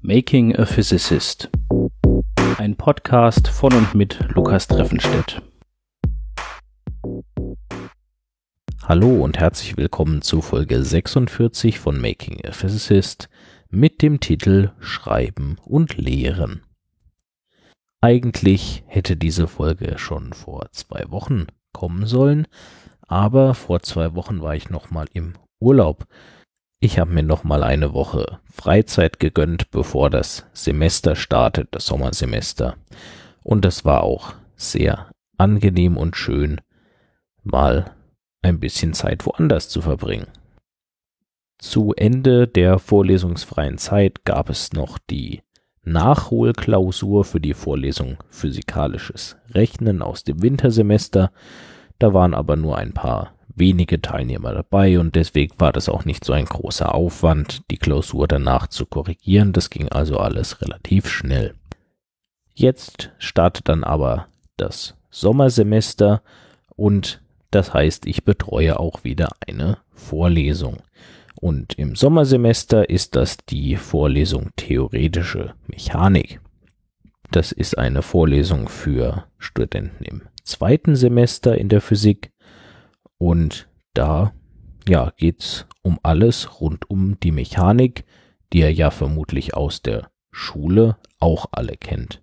Making a Physicist. Ein Podcast von und mit Lukas Treffenstedt. Hallo und herzlich willkommen zu Folge 46 von Making a Physicist mit dem Titel Schreiben und Lehren. Eigentlich hätte diese Folge schon vor zwei Wochen kommen sollen, aber vor zwei Wochen war ich nochmal im Urlaub. Ich habe mir nochmal eine Woche Freizeit gegönnt, bevor das Semester startet, das Sommersemester. Und es war auch sehr angenehm und schön, mal ein bisschen Zeit woanders zu verbringen. Zu Ende der vorlesungsfreien Zeit gab es noch die Nachholklausur für die Vorlesung Physikalisches Rechnen aus dem Wintersemester. Da waren aber nur ein paar wenige Teilnehmer dabei und deswegen war das auch nicht so ein großer Aufwand, die Klausur danach zu korrigieren. Das ging also alles relativ schnell. Jetzt startet dann aber das Sommersemester und das heißt, ich betreue auch wieder eine Vorlesung. Und im Sommersemester ist das die Vorlesung Theoretische Mechanik. Das ist eine Vorlesung für Studenten im zweiten Semester in der Physik. Und da, ja, geht's um alles rund um die Mechanik, die ihr ja vermutlich aus der Schule auch alle kennt.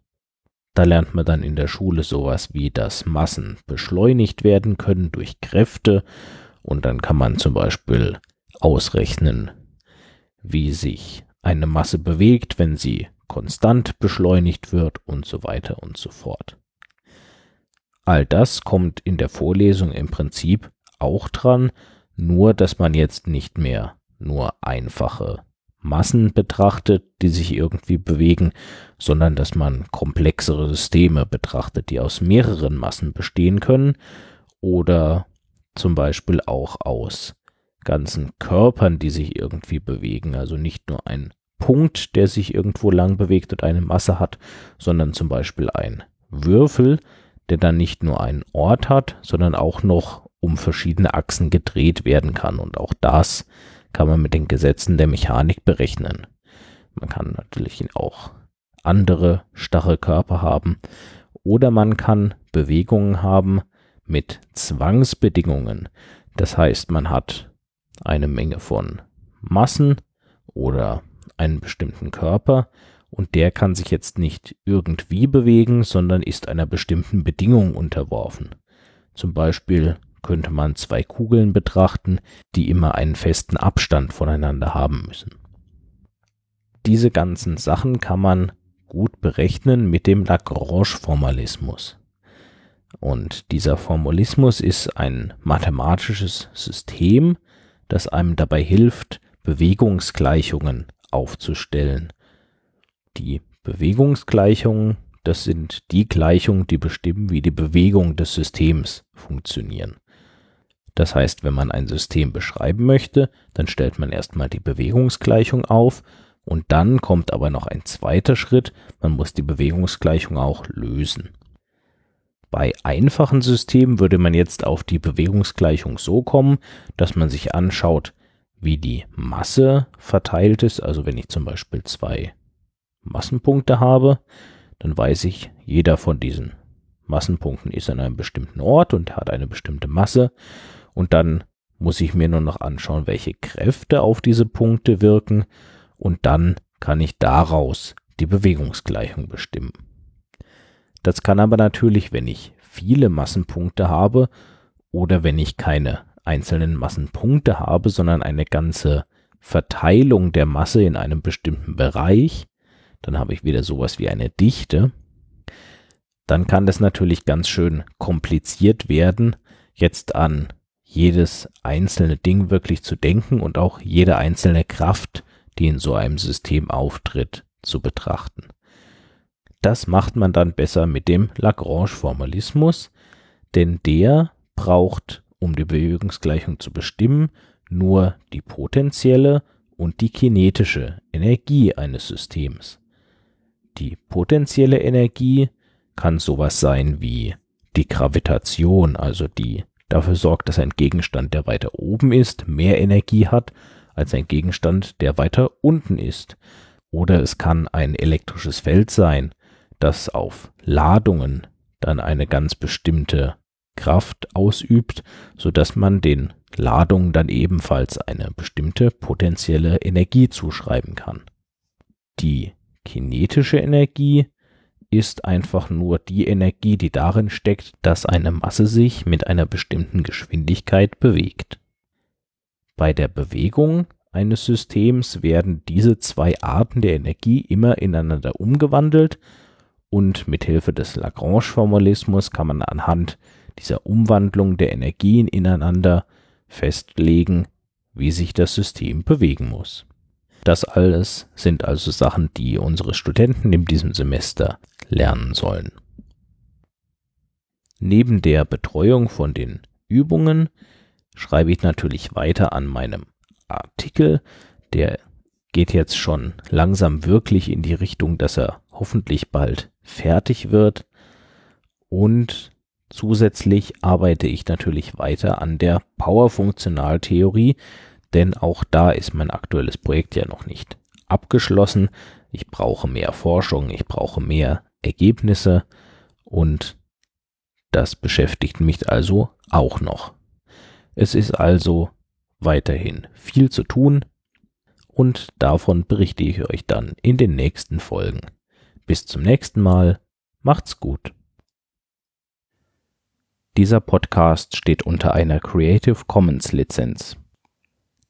Da lernt man dann in der Schule sowas wie, dass Massen beschleunigt werden können durch Kräfte und dann kann man zum Beispiel ausrechnen, wie sich eine Masse bewegt, wenn sie konstant beschleunigt wird und so weiter und so fort. All das kommt in der Vorlesung im Prinzip auch dran, nur dass man jetzt nicht mehr nur einfache Massen betrachtet, die sich irgendwie bewegen, sondern dass man komplexere Systeme betrachtet, die aus mehreren Massen bestehen können oder zum Beispiel auch aus ganzen Körpern, die sich irgendwie bewegen. Also nicht nur ein Punkt, der sich irgendwo lang bewegt und eine Masse hat, sondern zum Beispiel ein Würfel, der dann nicht nur einen Ort hat, sondern auch noch um verschiedene Achsen gedreht werden kann. Und auch das kann man mit den Gesetzen der Mechanik berechnen. Man kann natürlich auch andere starre Körper haben oder man kann Bewegungen haben mit Zwangsbedingungen. Das heißt, man hat eine Menge von Massen oder einen bestimmten Körper und der kann sich jetzt nicht irgendwie bewegen, sondern ist einer bestimmten Bedingung unterworfen. Zum Beispiel könnte man zwei Kugeln betrachten, die immer einen festen Abstand voneinander haben müssen. Diese ganzen Sachen kann man gut berechnen mit dem Lagrange-Formalismus. Und dieser Formalismus ist ein mathematisches System, das einem dabei hilft, Bewegungsgleichungen aufzustellen. Die Bewegungsgleichungen, das sind die Gleichungen, die bestimmen, wie die Bewegung des Systems funktionieren. Das heißt, wenn man ein System beschreiben möchte, dann stellt man erstmal die Bewegungsgleichung auf und dann kommt aber noch ein zweiter Schritt, man muss die Bewegungsgleichung auch lösen. Bei einfachen Systemen würde man jetzt auf die Bewegungsgleichung so kommen, dass man sich anschaut, wie die Masse verteilt ist. Also wenn ich zum Beispiel zwei Massenpunkte habe, dann weiß ich, jeder von diesen Massenpunkten ist an einem bestimmten Ort und hat eine bestimmte Masse. Und dann muss ich mir nur noch anschauen, welche Kräfte auf diese Punkte wirken. Und dann kann ich daraus die Bewegungsgleichung bestimmen. Das kann aber natürlich, wenn ich viele Massenpunkte habe oder wenn ich keine einzelnen Massenpunkte habe, sondern eine ganze Verteilung der Masse in einem bestimmten Bereich, dann habe ich wieder sowas wie eine Dichte. Dann kann das natürlich ganz schön kompliziert werden, jetzt an jedes einzelne Ding wirklich zu denken und auch jede einzelne Kraft, die in so einem System auftritt, zu betrachten. Das macht man dann besser mit dem Lagrange-Formalismus, denn der braucht, um die Bewegungsgleichung zu bestimmen, nur die potenzielle und die kinetische Energie eines Systems. Die potenzielle Energie kann sowas sein wie die Gravitation, also die dafür sorgt, dass ein Gegenstand, der weiter oben ist, mehr Energie hat als ein Gegenstand, der weiter unten ist. Oder es kann ein elektrisches Feld sein, das auf Ladungen dann eine ganz bestimmte Kraft ausübt, so dass man den Ladungen dann ebenfalls eine bestimmte potenzielle Energie zuschreiben kann. Die kinetische Energie ist einfach nur die Energie, die darin steckt, dass eine Masse sich mit einer bestimmten Geschwindigkeit bewegt. Bei der Bewegung eines Systems werden diese zwei Arten der Energie immer ineinander umgewandelt und mithilfe des Lagrange-Formalismus kann man anhand dieser Umwandlung der Energien ineinander festlegen, wie sich das System bewegen muss. Das alles sind also Sachen, die unsere Studenten in diesem Semester lernen sollen. Neben der Betreuung von den Übungen schreibe ich natürlich weiter an meinem Artikel. Der geht jetzt schon langsam wirklich in die Richtung, dass er hoffentlich bald fertig wird. Und zusätzlich arbeite ich natürlich weiter an der Powerfunktionaltheorie, denn auch da ist mein aktuelles Projekt ja noch nicht abgeschlossen. Ich brauche mehr Forschung, ich brauche mehr Ergebnisse und das beschäftigt mich also auch noch. Es ist also weiterhin viel zu tun und davon berichte ich euch dann in den nächsten Folgen. Bis zum nächsten Mal, macht's gut. Dieser Podcast steht unter einer Creative Commons Lizenz.